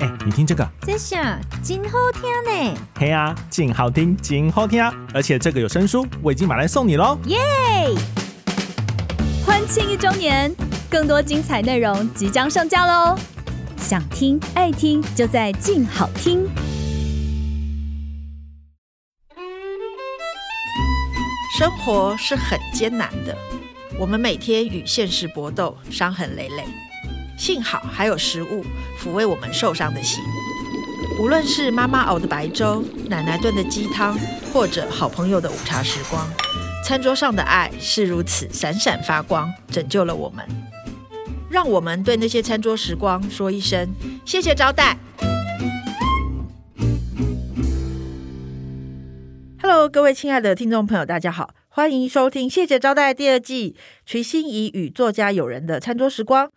哎，你听这个，这下真好听呢。嘿啊，真好听，真好听啊！而且这个有声书，我已经买来送你喽。耶！欢庆一周年，更多精彩内容即将上架喽！想听爱听，就在静好听。生活是很艰难的，我们每天与现实搏斗，伤痕累累。幸好还有食物抚慰我们受伤的心，无论是妈妈熬的白粥、奶奶炖的鸡汤，或者好朋友的午茶时光，餐桌上的爱是如此闪闪发光，拯救了我们。让我们对那些餐桌时光说一声谢谢招待。Hello，各位亲爱的听众朋友，大家好，欢迎收听《谢谢招待》第二季，瞿欣怡与作家友人的餐桌时光。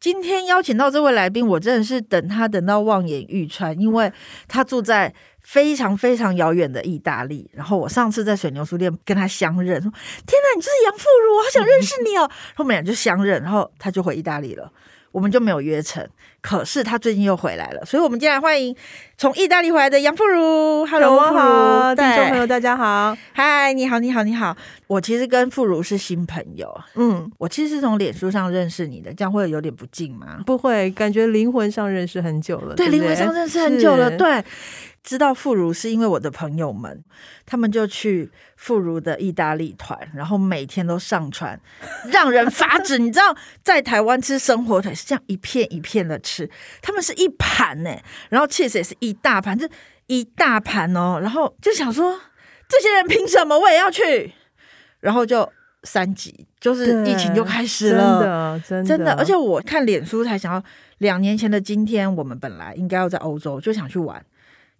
今天邀请到这位来宾，我真的是等他等到望眼欲穿，因为他住在非常非常遥远的意大利。然后我上次在水牛书店跟他相认，说：“天哪，你就是杨富如，我好想认识你哦。”后面俩就相认，然后他就回意大利了。我们就没有约成，可是他最近又回来了，所以我们今天来欢迎从意大利回来的杨富如。Hello，好，听众朋友大家好，嗨，你好，你好，你好。我其实跟馥如是新朋友，嗯，我其实是从脸书上认识你的，这样会有点不敬吗？不会，感觉灵魂上认识很久了，对，灵魂上认识很久了，对。知道馥如是因为我的朋友们，他们就去馥如的意大利团，然后每天都上传，让人发指。你知道，在台湾吃生火腿是这样一片一片的吃，他们是一盘呢，然后 cheese 也是一大盘，就一大盘哦。然后就想说，这些人凭什么我也要去？然后就三级，就是疫情就开始了，真的，真的。而且我看脸书才想到，两年前的今天，我们本来应该要在欧洲，就想去玩。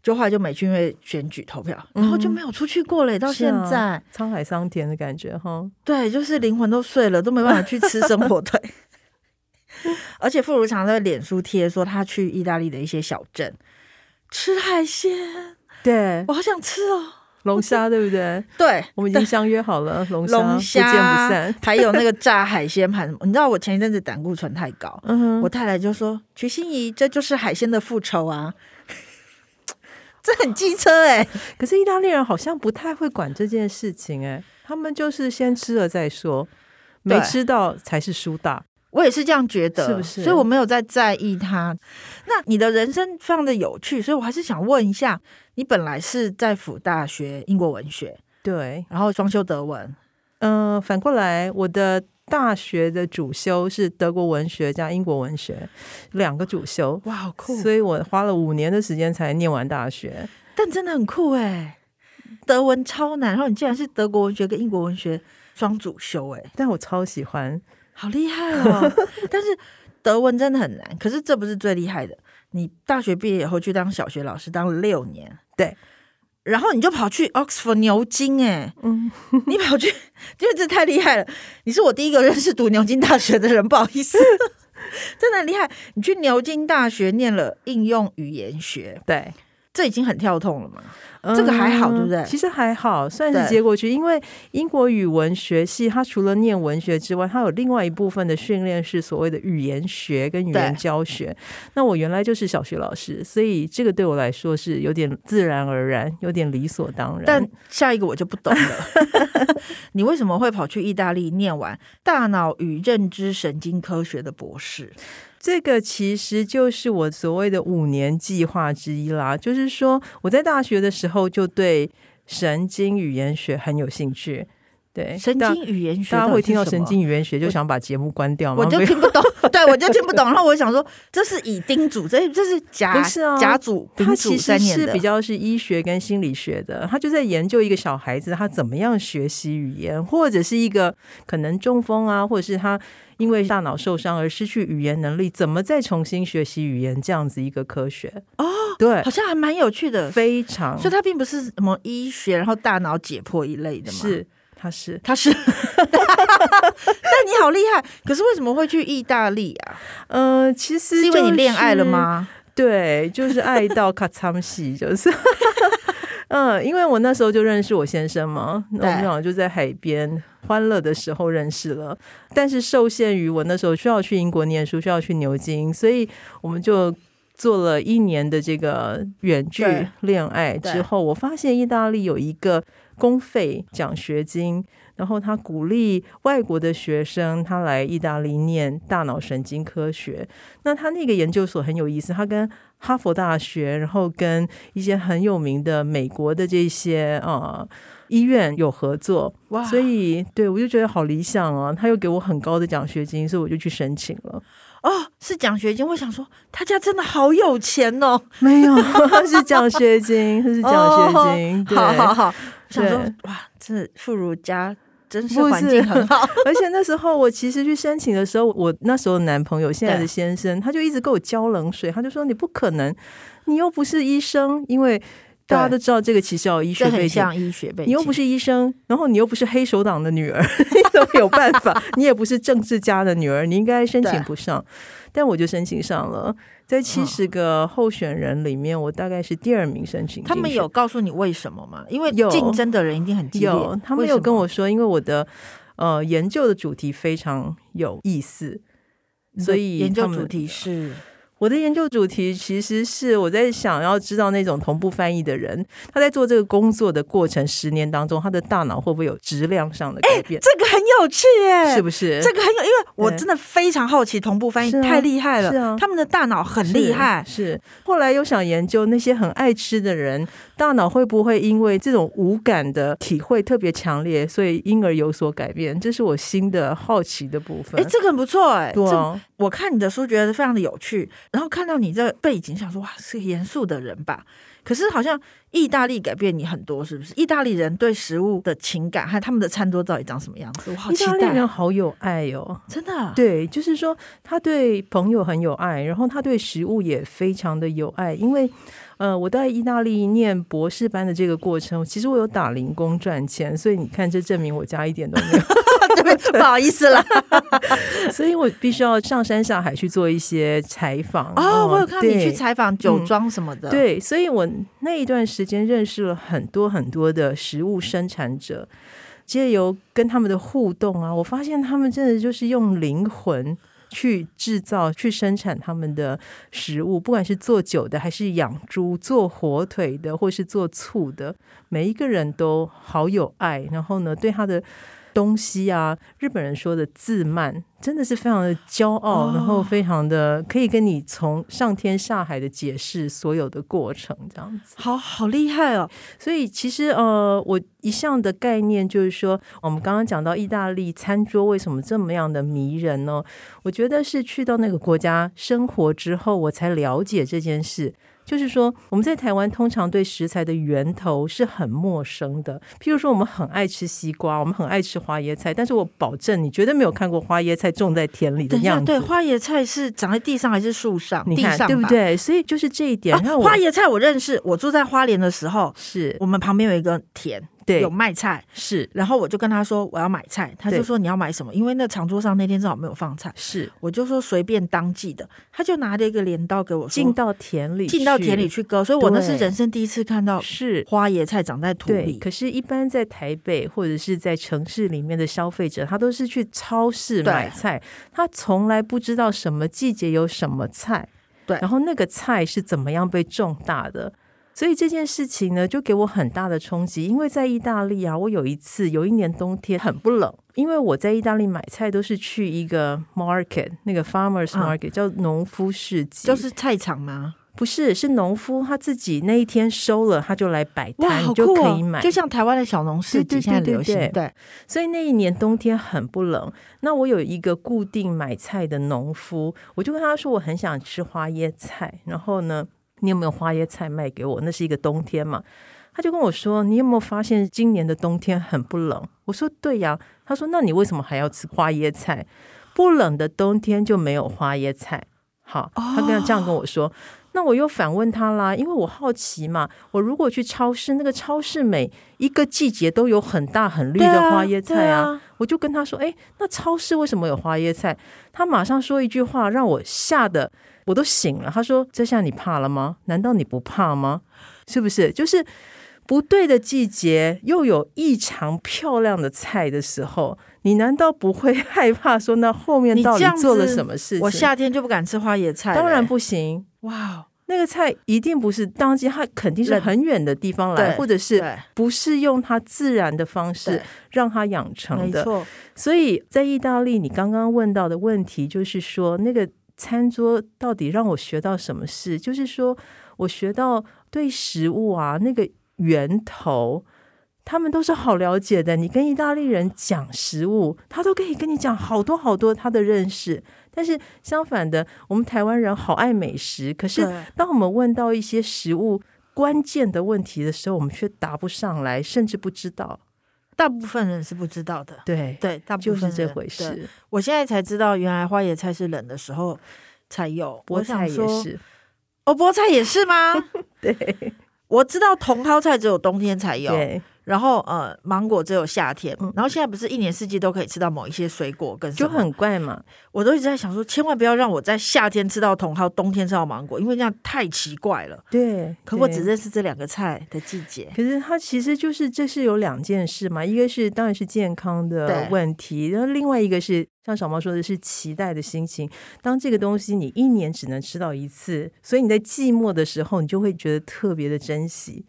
就后来就没去，因为选举投票，然后就没有出去过嘞。到现在沧海桑田的感觉哈。对，就是灵魂都碎了，都没办法去吃生火腿。而且傅如常在脸书贴说，他去意大利的一些小镇吃海鲜。对，我好想吃哦，龙虾 对不对？对，我们已经相约好了，龙 龙虾不见不散。还有那个炸海鲜盘，你知道我前一阵子胆固醇太高，嗯哼，我太太就说：“瞿心怡，这就是海鲜的复仇啊。”这很机车哎、欸，可是意大利人好像不太会管这件事情哎、欸，他们就是先吃了再说，没吃到才是输大。我也是这样觉得，是不是？所以我没有在在意他。那你的人生非常的有趣，所以我还是想问一下，你本来是在辅大学英国文学，对，然后双修德文，嗯、呃，反过来我的。大学的主修是德国文学加英国文学，两个主修，哇，好酷！所以我花了五年的时间才念完大学，但真的很酷哎，德文超难，然后你竟然是德国文学跟英国文学双主修哎，但我超喜欢，好厉害哦！但是德文真的很难，可是这不是最厉害的，你大学毕业以后去当小学老师，当了六年，对。然后你就跑去 Oxford 牛津哎，嗯，你跑去，因为这太厉害了。你是我第一个认识读牛津大学的人，不好意思，真的很厉害。你去牛津大学念了应用语言学，对，这已经很跳痛了嘛。这个还好，对不对？其实还好，算是接过去。因为英国语文学系，它除了念文学之外，它有另外一部分的训练是所谓的语言学跟语言教学。那我原来就是小学老师，所以这个对我来说是有点自然而然，有点理所当然。但下一个我就不懂了，你为什么会跑去意大利念完大脑与认知神经科学的博士？这个其实就是我所谓的五年计划之一啦。就是说，我在大学的时候就对神经语言学很有兴趣。对，神经语言学，大家会听到神经语言学就想把节目关掉吗？我，就听不懂，对我就听不懂。然后我想说，这是乙丁组，这这是甲不是啊？甲组，它其实是比较是医学跟心理学的。他就在研究一个小孩子他怎么样学习语言，或者是一个可能中风啊，或者是他。因为大脑受伤而失去语言能力，怎么再重新学习语言？这样子一个科学哦，对，好像还蛮有趣的，非常。所以它并不是什么医学，然后大脑解剖一类的嘛。是，它是，他是。但你好厉害，可是为什么会去意大利啊？呃，其实、就是、是因为你恋爱了吗？对，就是爱到卡嚓西，就是。嗯，因为我那时候就认识我先生嘛，那我们俩就在海边欢乐的时候认识了。但是受限于我那时候需要去英国念书，需要去牛津，所以我们就做了一年的这个远距恋爱之后，我发现意大利有一个公费奖学金，然后他鼓励外国的学生他来意大利念大脑神经科学。那他那个研究所很有意思，他跟哈佛大学，然后跟一些很有名的美国的这些啊、呃、医院有合作。哇！所以对我就觉得好理想啊，他又给我很高的奖学金，所以我就去申请了。哦，是奖学金。我想说，他家真的好有钱哦。没有，是奖学金，是奖学金。对，好好好。我想说，哇，这富如家真是环境很好。而且那时候我其实去申请的时候，我那时候男朋友现在的先生，他就一直给我浇冷水，他就说你不可能，你又不是医生，因为。大家都知道这个其实要医学背景，像医学背景，你又不是医生，然后你又不是黑手党的女儿，你都没有办法。你也不是政治家的女儿，你应该申请不上。但我就申请上了，在七十个候选人里面，我大概是第二名申请。他们有告诉你为什么吗？因为竞争的人一定很激烈。有，他们有跟我说，因为我的呃研究的主题非常有意思，所以研究主题是。我的研究主题其实是我在想要知道那种同步翻译的人，他在做这个工作的过程十年当中，他的大脑会不会有质量上的改变？欸，这个很有趣耶，是不是？这个很有，因为我真的非常好奇同步翻译，太厉害了，是啊，他们的大脑很厉害。是，是，后来又想研究那些很爱吃的人，大脑会不会因为这种无感的体会特别强烈，所以因而有所改变？这是我新的好奇的部分。哎，这个很不错哎，对啊，我看你的书觉得非常的有趣。然后看到你这背景，想说哇，是个严肃的人吧？可是好像意大利改变你很多，是不是？意大利人对食物的情感和他们的餐桌到底长什么样子？我好期待。意大利人好有爱哦，真的。对，就是说他对朋友很有爱，然后他对食物也非常的有爱，因为。呃，我在意大利念博士班的这个过程，其实我有打零工赚钱，所以你看，这证明我家一点都没有。对，不好意思啦，所以我必须要上山下海去做一些采访。哦，我有看你去采访酒庄什么的。嗯，对，所以我那一段时间认识了很多很多的食物生产者，借由跟他们的互动啊，我发现他们真的就是用灵魂。去制造、去生产他们的食物，不管是做酒的，还是养猪、做火腿的，或是做醋的，每一个人都好有爱。然后呢，对他的。东西啊，日本人说的自慢，真的是非常的骄傲，哦、然后非常的可以跟你从上天下海的解释所有的过程，这样子，好好厉害哦。所以其实呃，我一向的概念就是说，我们刚刚讲到意大利餐桌为什么这么样的迷人呢？我觉得是去到那个国家生活之后，我才了解这件事。就是说，我们在台湾通常对食材的源头是很陌生的。譬如说，我们很爱吃西瓜，我们很爱吃花椰菜，但是我保证你绝对没有看过花椰菜种在田里的样子。对，花椰菜是长在地上还是树上？你看，地上对不对？所以就是这一点。啊，花椰菜我认识，我住在花莲的时候，是我们旁边有一个田。对，有卖菜是，然后我就跟他说我要买菜，他就说你要买什么？因为那长桌上那天正好没有放菜，是，我就说随便当季的，他就拿了一个镰刀给我，进到田里，进到田里去割，所以我那是人生第一次看到是。花椰菜长在土里。可是，一般在台北或者是在城市里面的消费者，他都是去超市买菜，他从来不知道什么季节有什么菜，对，然后那个菜是怎么样被种大的。所以这件事情呢，就给我很大的冲击。因为在意大利啊，我有一次有一年冬天很不冷，因为我在意大利买菜都是去一个 market，那个 farmers market、啊、叫农夫市集，就是菜场吗？不是，是农夫他自己那一天收了，他就来摆摊，就可以买，就像台湾的小农市集现在流行。对，对，对，对，所以那一年冬天很不冷，那我有一个固定买菜的农夫，我就跟他说我很想吃花椰菜，然后呢，你有没有花椰菜卖给我？那是一个冬天嘛，他就跟我说：“你有没有发现今年的冬天很不冷？”我说：“对呀。”他说：“那你为什么还要吃花椰菜？不冷的冬天就没有花椰菜。”好，他跟他这样跟我说。哦、那我又反问他啦，因为我好奇嘛。我如果去超市，那个超市每一个季节都有很大很绿的花椰菜啊，啊啊我就跟他说：“哎，那超市为什么有花椰菜？”他马上说一句话，让我吓得。我都醒了，他说：“这下你怕了吗？难道你不怕吗？是不是？就是不对的季节，又有异常漂亮的菜的时候，你难道不会害怕？说那后面到底做了什么事情？我夏天就不敢吃花椰菜，当然不行。哇，那个菜一定不是当季，它肯定是很远的地方来，或者是不是用它自然的方式让它养成的。没错，所以在意大利，你刚刚问到的问题就是说，那个餐桌到底让我学到什么事？就是说我学到对食物啊那个源头。他们都是好了解的，你跟意大利人讲食物，他都可以跟你讲好多好多他的认识。但是相反的，我们台湾人好爱美食，可是当我们问到一些食物关键的问题的时候，我们却答不上来，甚至不知道。大部分人是不知道的。对对，大部分就是这回事。我现在才知道，原来花椰菜是冷的时候才有，菠菜也是。哦，菠菜也是吗？对，我知道茼蒿菜只有冬天才有。对。然后呃，芒果只有夏天，然后现在不是一年四季都可以吃到某一些水果跟，就很怪嘛。我都一直在想说，千万不要让我在夏天吃到茼蒿，冬天吃到芒果，因为这样太奇怪了。对，可我只认识这两个菜的季节。可是它其实就是这是有两件事嘛，一个是当然是健康的问题，然后另外一个是像小猫说的是期待的心情。当这个东西你一年只能吃到一次，所以你在寂寞的时候，你就会觉得特别的珍惜，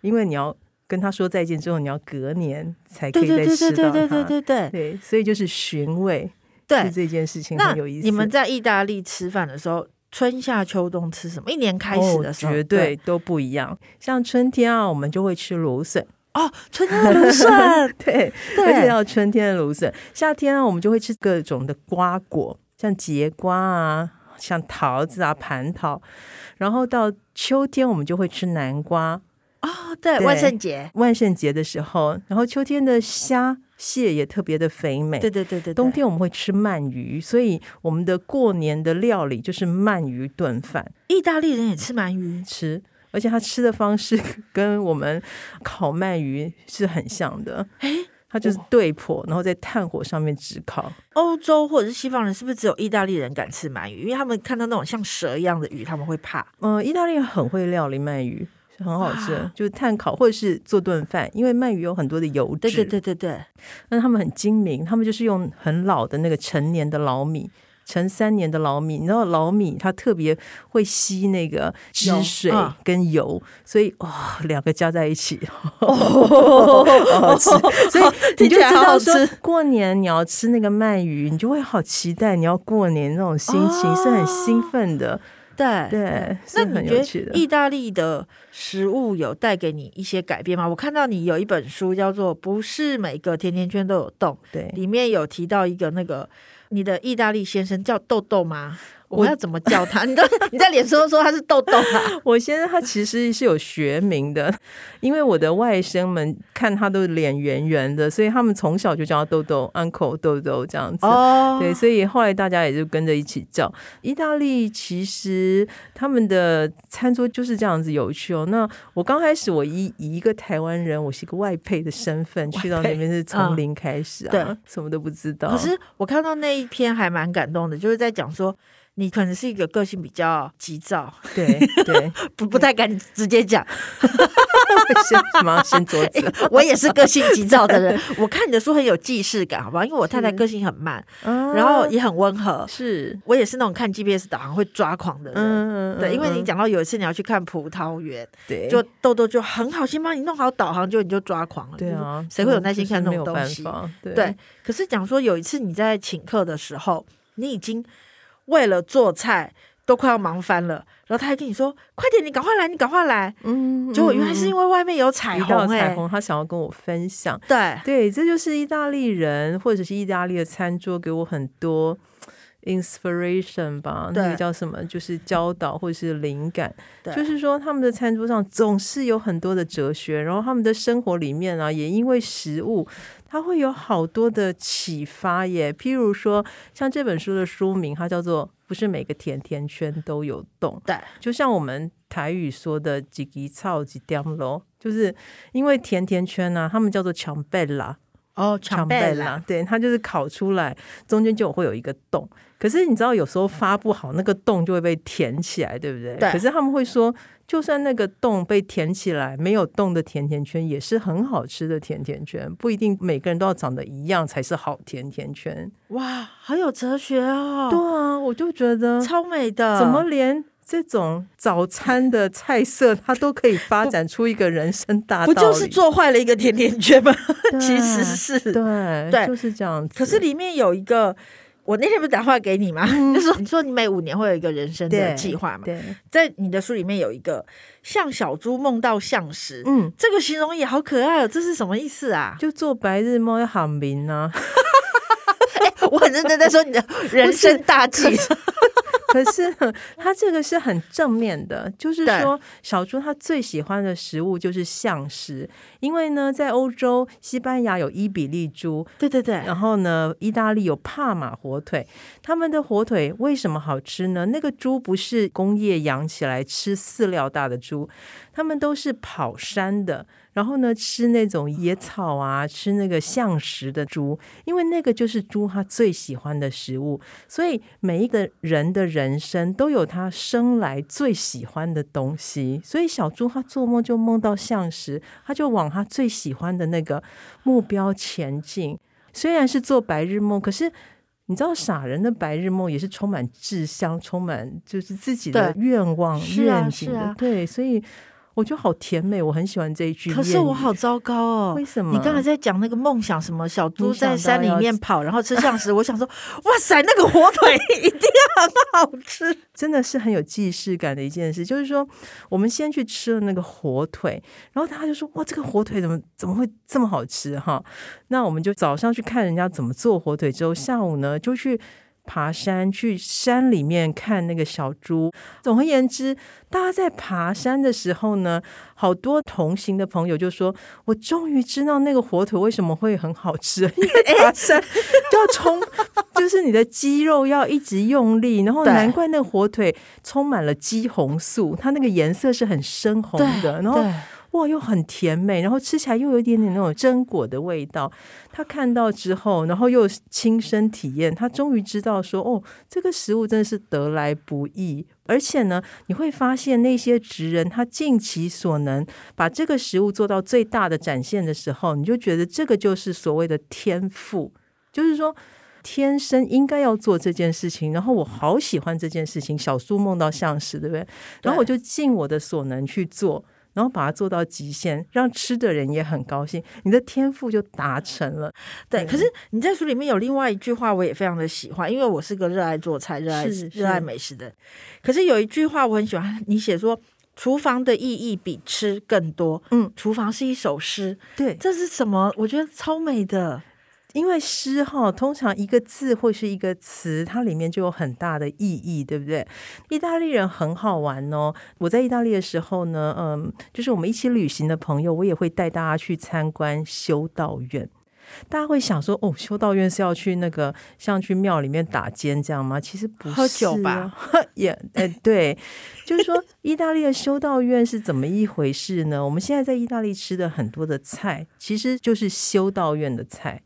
因为你要。跟他说再见之后，你要隔年才可以再吃到它。对对对对对对对，对，所以就是寻味，对这件事情很有意思。你们在意大利吃饭的时候，春夏秋冬吃什么？一年开始的时候，哦、绝对都不一样。像春天啊，我们就会吃芦笋哦，春天的芦笋，对，对，而且要春天的芦笋。夏天啊，我们就会吃各种的瓜果，像节瓜啊，像桃子啊，蟠桃。然后到秋天，我们就会吃南瓜。哦，对，万圣节，万圣节的时候，然后秋天的虾蟹也特别的肥美。对对对对，冬天我们会吃鳗鱼，所以我们的过年的料理就是鳗鱼炖饭。意大利人也吃鳗鱼，吃，而且他吃的方式跟我们烤鳗鱼是很像的。哎，他就是对剖，然后在炭火上面炙烤。欧洲或者是西方人是不是只有意大利人敢吃鳗鱼？因为他们看到那种像蛇一样的鱼，他们会怕。嗯，意大利人很会料理鳗鱼。很好吃，就是炭烤或者是做炖饭，因为鳗鱼有很多的油脂。对对对对对，但他们很精明，他们就是用很老的那个陈年的老米，陈三年的老米。你知道老米它特别会吸那个汁水跟油，油啊、所以哇、哦，两个加在一起，哦、好好吃。所以 你就知道说，过年你要吃那个鳗鱼，你就会好期待，你要过年那种心情是很兴奋的。对对，那你觉得意大利的食物有带给你一些改变吗？我看到你有一本书叫做《不是每个甜甜圈都有洞》，对，里面有提到一个那个你的意大利先生叫豆豆吗？我要怎么叫他？你都你在脸书说他是豆豆啊？我先生他其实是有学名的，因为我的外甥们看他都脸圆圆的，所以他们从小就叫他豆豆，uncle 豆豆这样子。哦，对，所以后来大家也就跟着一起叫。意大利其实他们的餐桌就是这样子有趣哦。那我刚开始我以以一个台湾人，我是一个外配的身份去到那边是从零开始啊，嗯、对，什么都不知道。可是我看到那一篇还蛮感动的，就是在讲说。你可能是一个个性比较急躁，对 对，不不太敢直接讲。先什么？先桌子。我也是个性急躁的人。我看你的书很有既视感，好不好？因为我太太个性很慢，然后也很温和。是我也是那种看 GPS 导航会抓狂的人。对，因为你讲到有一次你要去看葡萄园，对，就豆豆就很好心帮你弄好导航，就你就抓狂了。对啊，谁会有耐心看那种东西？对。可是讲说有一次你在请客的时候，你已经。为了做菜都快要忙翻了，然后他还跟你说：“快点，你赶快来，你赶快来。”嗯，结果原来是因为外面有彩虹，欸，彩虹他想要跟我分享。对对，这就是意大利人或者是意大利的餐桌给我很多 inspiration 吧，那个叫什么？就是教导或者是灵感。就是说他们的餐桌上总是有很多的哲学，然后他们的生活里面啊，也因为食物。它会有好多的启发耶，譬如说，像这本书的书名，它叫做“不是每个甜甜圈都有洞”。对，就像我们台语说的“几级草几点咯”，就是因为甜甜圈呢、啊，他们叫做强贝拉哦，长贝拉，对，它就是烤出来中间就会有一个洞。可是你知道，有时候发不好，那个洞就会被填起来，对不对？对。可是他们会说。就算那个洞被填起来，没有洞的甜甜圈也是很好吃的甜甜圈，不一定每个人都要长得一样才是好甜甜圈。哇，好有哲学哦！对啊，我就觉得超美的。怎么连这种早餐的菜色，它都可以发展出一个人生大道理。不就是做坏了一个甜甜圈吗？其实是对对，就是这样子。可是里面有一个，我那天不是打电话给你吗？嗯、就是说你说你每五年会有一个人生的计划嘛？对，在你的书里面有一个像小猪梦到橡实，嗯，这个形容也好可爱哦。这是什么意思啊？就做白日梦要喊名啊。我很认真在说你的人生大计。可是他这个是很正面的，就是说小猪他最喜欢的食物就是象食，因为呢，在欧洲西班牙有伊比利猪，对对对，然后呢，意大利有帕马火腿，他们的火腿为什么好吃呢？那个猪不是工业养起来吃饲料大的猪，他们都是跑山的。然后呢，吃那种野草啊，吃那个象食的猪，因为那个就是猪它最喜欢的食物。所以每一个人的人生都有他生来最喜欢的东西。所以小猪他做梦就梦到橡实，他就往他最喜欢的那个目标前进。虽然是做白日梦，可是你知道，傻人的白日梦也是充满志向，充满就是自己的愿望、愿景的。对，所以。我觉得好甜美，我很喜欢这一句。可是我好糟糕哦！为什么？你刚才在讲那个梦想，什么小猪在山里面跑，然后吃橡实。我想说，哇塞，那个火腿一定很好吃，真的是很有既视感的一件事。就是说，我们先去吃了那个火腿，然后他就说，哇，这个火腿怎么怎么会这么好吃？哈，那我们就早上去看人家怎么做火腿，之后下午呢就去。爬山，去山里面看那个小猪。总而言之，大家在爬山的时候呢，好多同行的朋友就说：“我终于知道那个火腿为什么会很好吃，因为 爬山就要冲，就是你的肌肉要一直用力，然后难怪那个火腿充满了肌红素，它那个颜色是很深红的，然后。”哇，又很甜美，然后吃起来又有一点点那种榛果的味道。他看到之后，然后又亲身体验，他终于知道说：“哦，这个食物真的是得来不易。”而且呢，你会发现那些职人他尽其所能把这个食物做到最大的展现的时候，你就觉得这个就是所谓的天赋，就是说天生应该要做这件事情。然后我好喜欢这件事情，小苏梦到橡实，对不对？然后我就尽我的所能去做。然后把它做到极限，让吃的人也很高兴，你的天赋就达成了。对，可是你在书里面有另外一句话，我也非常的喜欢，因为我是个热爱做菜、热爱热爱美食的。可是有一句话我很喜欢，你写说厨房的意义比吃更多。嗯，厨房是一首诗。对，这是什么？我觉得超美的。因为诗哈，通常一个字或是一个词，它里面就有很大的意义，对不对？意大利人很好玩哦。我在意大利的时候呢，嗯，就是我们一起旅行的朋友，我也会带大家去参观修道院。大家会想说，哦，修道院是要去那个像去庙里面打尖这样吗？其实不是，喝酒吧？也，哎，对，就是说，意大利的修道院是怎么一回事呢？我们现在在意大利吃的很多的菜，其实就是修道院的菜。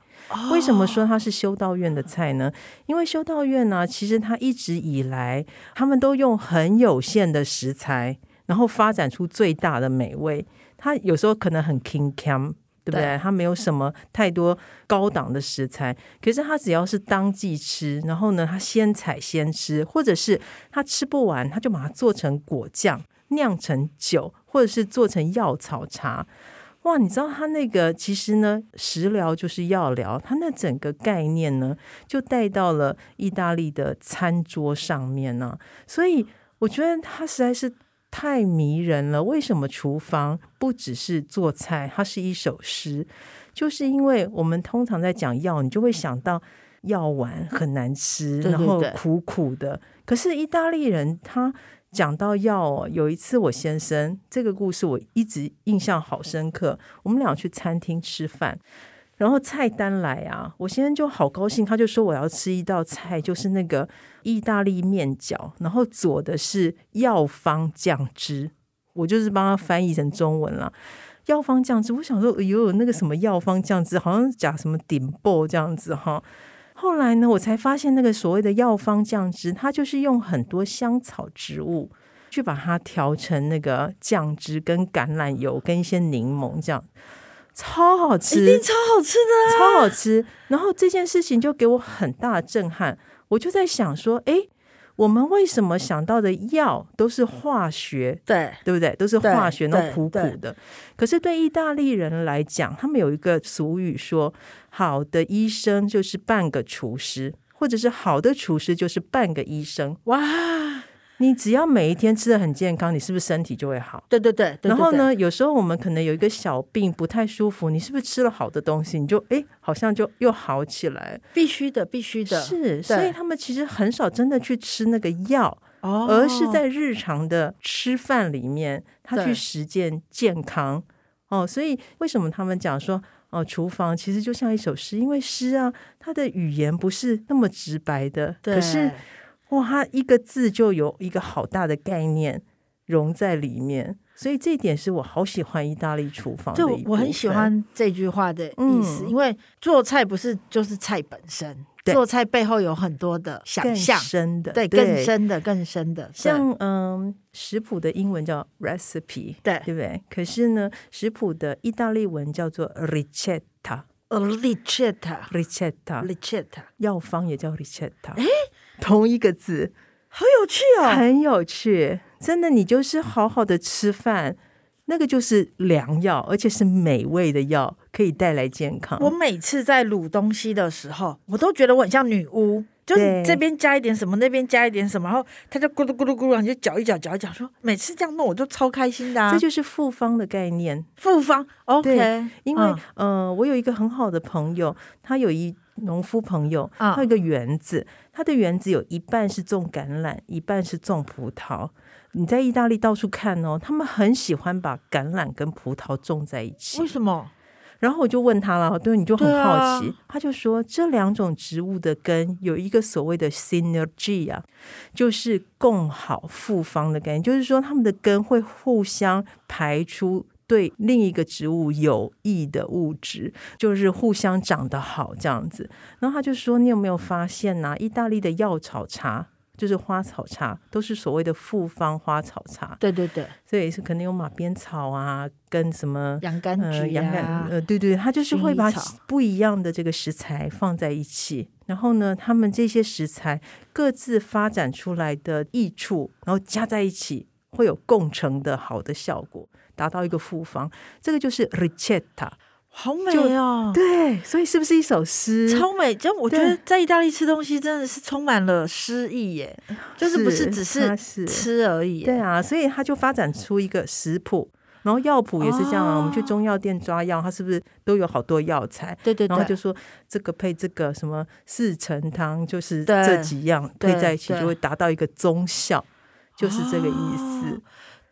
为什么说它是修道院的菜呢？因为修道院呢，其实它一直以来，他们都用很有限的食材，然后发展出最大的美味。它有时候可能很轻松，对不对？它没有什么太多高档的食材，可是它只要是当季吃，然后呢，它先采先吃，或者是它吃不完，它就把它做成果酱，酿成酒，或者是做成药草茶。哇，你知道他那个其实呢，食疗就是药疗，他那整个概念呢，就带到了意大利的餐桌上面呢。所以我觉得他实在是太迷人了。为什么厨房不只是做菜，它是一首诗？就是因为我们通常在讲药，你就会想到药丸很难吃，然后苦苦的。可是意大利人他。讲到药哦，有一次我先生这个故事我一直印象好深刻。我们俩去餐厅吃饭，然后菜单来啊，我先生就好高兴，他就说我要吃一道菜，就是那个意大利面饺，然后佐的是药方酱汁。我就是帮他翻译成中文了，药方酱汁。我想说，哎呦，那个什么药方酱汁，好像讲什么顶爆这样子哈。后来呢，我才发现那个所谓的药方酱汁，它就是用很多香草植物去把它调成那个酱汁，跟橄榄油跟一些柠檬这样，超好吃，一定超好吃的啊，超好吃。然后这件事情就给我很大的震撼，我就在想说，诶，我们为什么想到的药都是化学？对，对不对？都是化学，那苦苦的。可是对意大利人来讲，他们有一个俗语说：“好的医生就是半个厨师，或者是好的厨师就是半个医生。”哇！你只要每一天吃的很健康，你是不是身体就会好？对对对。对对对，然后呢，有时候我们可能有一个小病不太舒服，你是不是吃了好的东西，你就哎，好像就又好起来？必须的，必须的。是，所以他们其实很少真的去吃那个药，哦、而是在日常的吃饭里面，他去实践健康。哦，所以为什么他们讲说哦，厨房其实就像一首诗，因为诗啊，它的语言不是那么直白的，可是。哇，它一个字就有一个好大的概念融在里面，所以这一点是我好喜欢意大利厨房的。对，我很喜欢这句话的意思，嗯、因为做菜不是就是菜本身，对做菜背后有很多的想象，更深的，对，对更深的，更深的。像嗯，食谱的英文叫 recipe，对，对不对？可是呢，食谱的意大利文叫做 ricetta，ricetta，ricetta，ricetta，药方也叫 ricetta。哎。同一个字，好有趣哦，很有趣，真的，你就是好好的吃饭，那个就是良药，而且是美味的药，可以带来健康。我每次在卤东西的时候，我都觉得我很像女巫，就是这边加一点什么，那边加一点什么，然后它就咕噜咕噜咕噜，你就搅一搅，搅一搅，说每次这样弄，我就超开心的啊。这就是复方的概念，复方，OK。因为，嗯、呃，我有一个很好的朋友，他有一。农夫朋友，他有一个园子，他的园子有一半是种橄榄，一半是种葡萄。你在意大利到处看哦，他们很喜欢把橄榄跟葡萄种在一起。为什么？然后我就问他了，对，你就很好奇，啊、他就说这两种植物的根有一个所谓的 synergy 啊，就是共好复方的概念，就是说它们的根会互相排出。对另一个植物有益的物质，就是互相长得好这样子。然后他就说：“你有没有发现呢、啊？意大利的药草茶，就是花草茶，都是所谓的复方花草茶。对对对，所以是可能有马鞭草啊，跟什么洋甘菊呀、啊，呃，对对，他就是会把不一样的这个食材放在一起。然后呢，他们这些食材各自发展出来的益处，然后加在一起，会有共成的好的效果。”达到一个复方，这个就是 ricetta，好美哦。对，所以是不是一首诗？超美！就我觉得在意大利吃东西真的是充满了诗意耶，就是不是只是吃而已。对啊，所以他就发展出一个食谱，然后药谱也是这样啊。哦、我们去中药店抓药，它是不是都有好多药材？对对对。然后就说这个配这个什么四神汤，就是这几样配在一起就会达到一个综效，就是这个意思。哦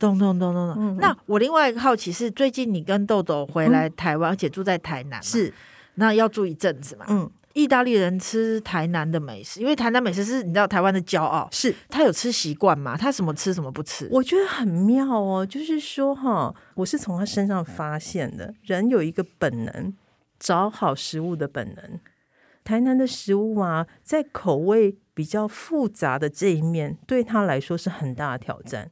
咚咚咚咚咚！嗯、那我另外一个好奇是，最近你跟豆豆回来台湾，嗯、而且住在台南，是那要住一阵子嘛？嗯，意大利人吃台南的美食，因为台南美食是你知道台湾的骄傲，是他有吃习惯吗？他什么吃什么不吃？我觉得很妙哦，就是说哈，我是从他身上发现的，人有一个本能，找好食物的本能。台南的食物啊，在口味比较复杂的这一面，对他来说是很大的挑战。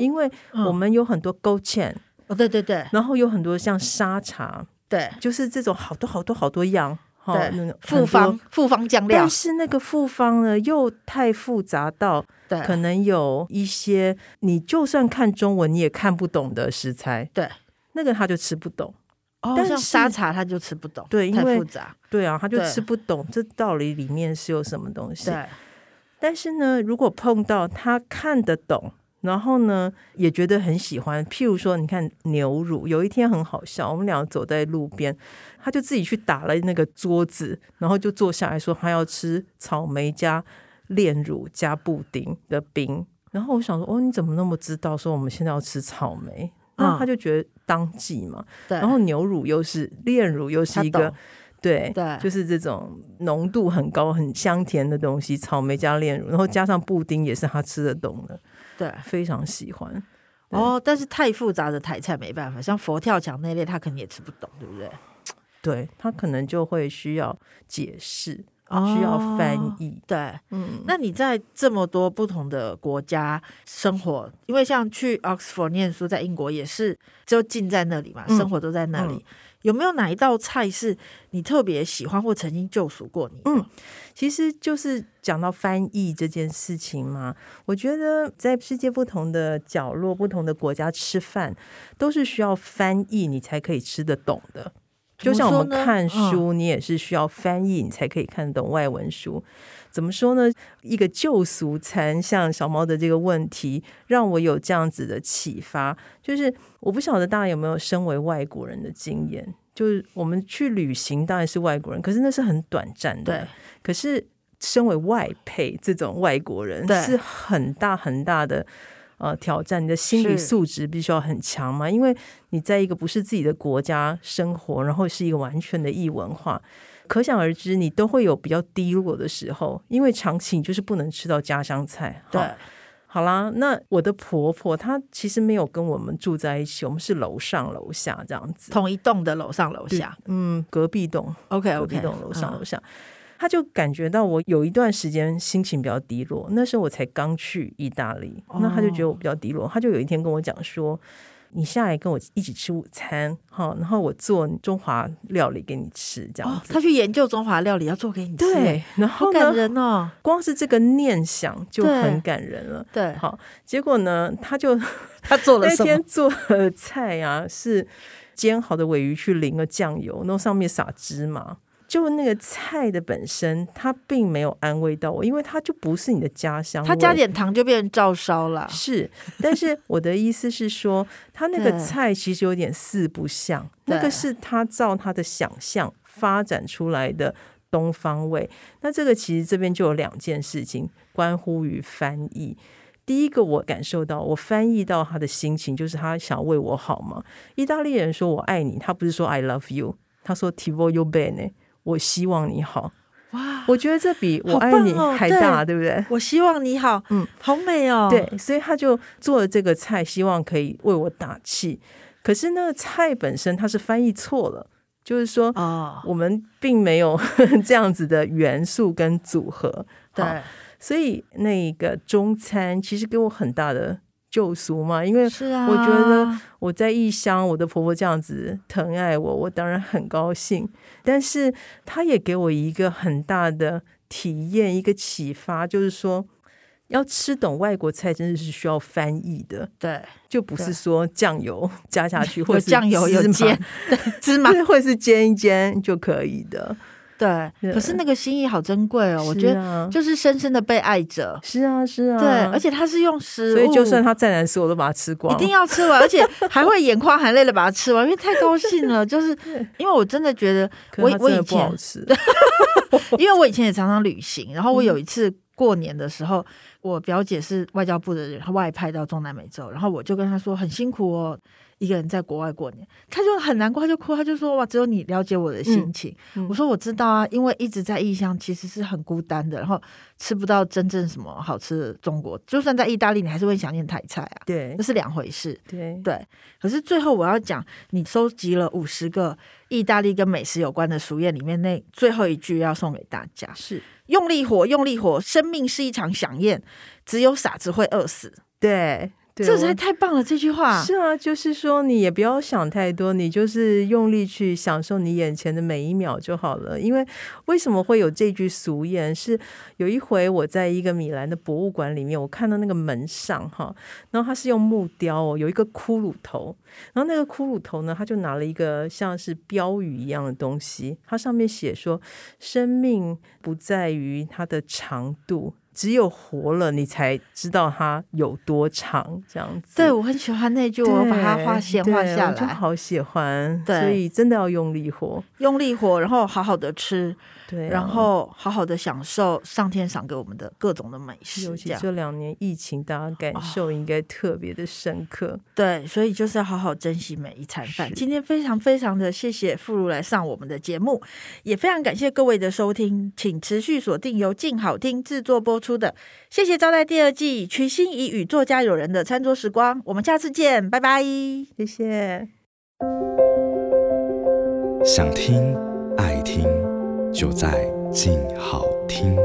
因为我们有很多勾芡。哦，对对对，然后有很多像沙茶，对，就是这种好多好多好多样，对，复方复方酱料，但是那个复方呢又太复杂到，对，可能有一些你就算看中文你也看不懂的食材，对，那个他就吃不懂，哦但是沙茶他就吃不懂，对，因为复杂，对啊，他就吃不懂这道理里面是有什么东西，对，但是呢，如果碰到他看得懂。然后呢，也觉得很喜欢。譬如说，你看牛乳，有一天很好笑，我们俩走在路边，他就自己去打了那个桌子，然后就坐下来说他要吃草莓加炼乳加布丁的冰。然后我想说，哦，你怎么那么知道说我们现在要吃草莓？那他就觉得当季嘛。对。然后牛乳又是炼乳，又是一个对对，就是这种浓度很高、很香甜的东西。草莓加炼乳，然后加上布丁，也是他吃得懂的。对，非常喜欢。哦，但是太复杂的台菜没办法，像佛跳墙那类，他肯定也吃不懂，对不对？对，他可能就会需要解释，需要翻译。对，嗯，那你在这么多不同的国家生活，因为像去 Oxford 念书，在英国也是就近在那里嘛，生活都在那里。嗯嗯有没有哪一道菜是你特别喜欢或曾经救赎过你？嗯，其实就是讲到翻译这件事情嘛。我觉得在世界不同的角落、不同的国家吃饭，都是需要翻译你才可以吃得懂的。就像我们看书，你也是需要翻译你才可以看得懂外文书。怎么说呢？一个救俗餐，像小猫的这个问题，让我有这样子的启发。就是我不晓得大家有没有身为外国人的经验，就是我们去旅行当然是外国人，可是那是很短暂的。对。可是身为外配这种外国人，是很大很大的呃挑战。你的心理素质必须要很强嘛，因为你在一个不是自己的国家生活，然后是一个完全的异文化。可想而知，你都会有比较低落的时候，因为长期你就是不能吃到家乡菜。对，好啦，那我的婆婆她其实没有跟我们住在一起，我们是楼上楼下这样子，同一栋的楼上楼下，嗯，隔壁栋，OK OK，隔壁栋楼上楼下，她就感觉到我有一段时间心情比较低落，那时候我才刚去意大利，那他就觉得我比较低落，他就有一天跟我讲说。你下来跟我一起吃午餐，好，然后我做中华料理给你吃，这样子。哦，他去研究中华料理要做给你吃，对，然后感人哦，光是这个念想就很感人了。对，好，结果呢，他就 他做了？那天做的菜啊，是煎好的尾鱼去淋了酱油，然后上面撒芝麻。就那个菜的本身，它并没有安慰到我，因为它就不是你的家乡。它加点糖就变成照烧了。是，但是我的意思是说，它那个菜其实有点四不像，那个是他照他的想象发展出来的东方味。那这个其实这边就有两件事情关乎于翻译。第一个，我感受到我翻译到他的心情，就是他想为我好嘛。意大利人说我爱你，他不是说 I love you，他说 Ti voglio bene。我希望你好，哇！我觉得这比我爱你还大，对，对不对？我希望你好，嗯，好美哦。对，所以他就做了这个菜，希望可以为我打气。可是那个菜本身它是翻译错了，就是说，哦，我们并没有 这样子的元素跟组合。对，所以那个中餐其实给我很大的。救赎嘛，因为我觉得我在异乡，我的婆婆这样子疼爱我，我当然很高兴。但是她也给我一个很大的体验，一个启发，就是说要吃懂外国菜，真的是需要翻译的。对，就不是说酱油加下去，或者酱油有煎 芝麻，或是煎一煎就可以的。对，可是那个心意好珍贵哦，啊、我觉得就是深深的被爱着。是啊，是啊，对，而且他是用食物，所以就算他再难吃，我都把它吃光，一定要吃完，而且 还会眼眶含泪的把它吃完，因为太高兴了。就是因为我真的觉得我，我我以前，因为我以前也常常旅行，然后我有一次过年的时候，嗯、我表姐是外交部的人，她外派到中南美洲，然后我就跟她说很辛苦哦。一个人在国外过年，他就很难过，他就哭，他就说：“哇，只有你了解我的心情。嗯”嗯、我说：“我知道啊，因为一直在异乡，其实是很孤单的，然后吃不到真正什么好吃的中国。就算在意大利，你还是会想念台菜啊。对，那是两回事。对对。可是最后我要讲，你收集了五十个意大利跟美食有关的俗谚里面，那最后一句要送给大家：是用力活，用力活，生命是一场饗宴，只有傻子会饿死。对。”这才太棒了！这句话是啊，就是说你也不要想太多，你就是用力去享受你眼前的每一秒就好了。因为为什么会有这句俗谚？是有一回我在一个米兰的博物馆里面，我看到那个门上哈，然后它是用木雕哦，有一个骷髅头，然后那个骷髅头呢，他就拿了一个像是标语一样的东西，它上面写说：“生命不在于它的长度。”只有活了，你才知道它有多长，这样子。对，我很喜欢那句，我把它画线画下来，就好喜欢。对，所以真的要用力活，用力活，然后好好的吃。对、啊，然后好好的享受上天赏给我们的各种的美食。尤其这两年疫情，大家感受应该特别的深刻。哦。对，所以就是要好好珍惜每一餐饭。今天非常非常的谢谢馥如来上我们的节目，也非常感谢各位的收听，请持续锁定由静好听制作播出的《谢谢招待》第二季，曲心怡与作家友人的餐桌时光。我们下次见，拜拜，谢谢。想听爱听。就在静好听。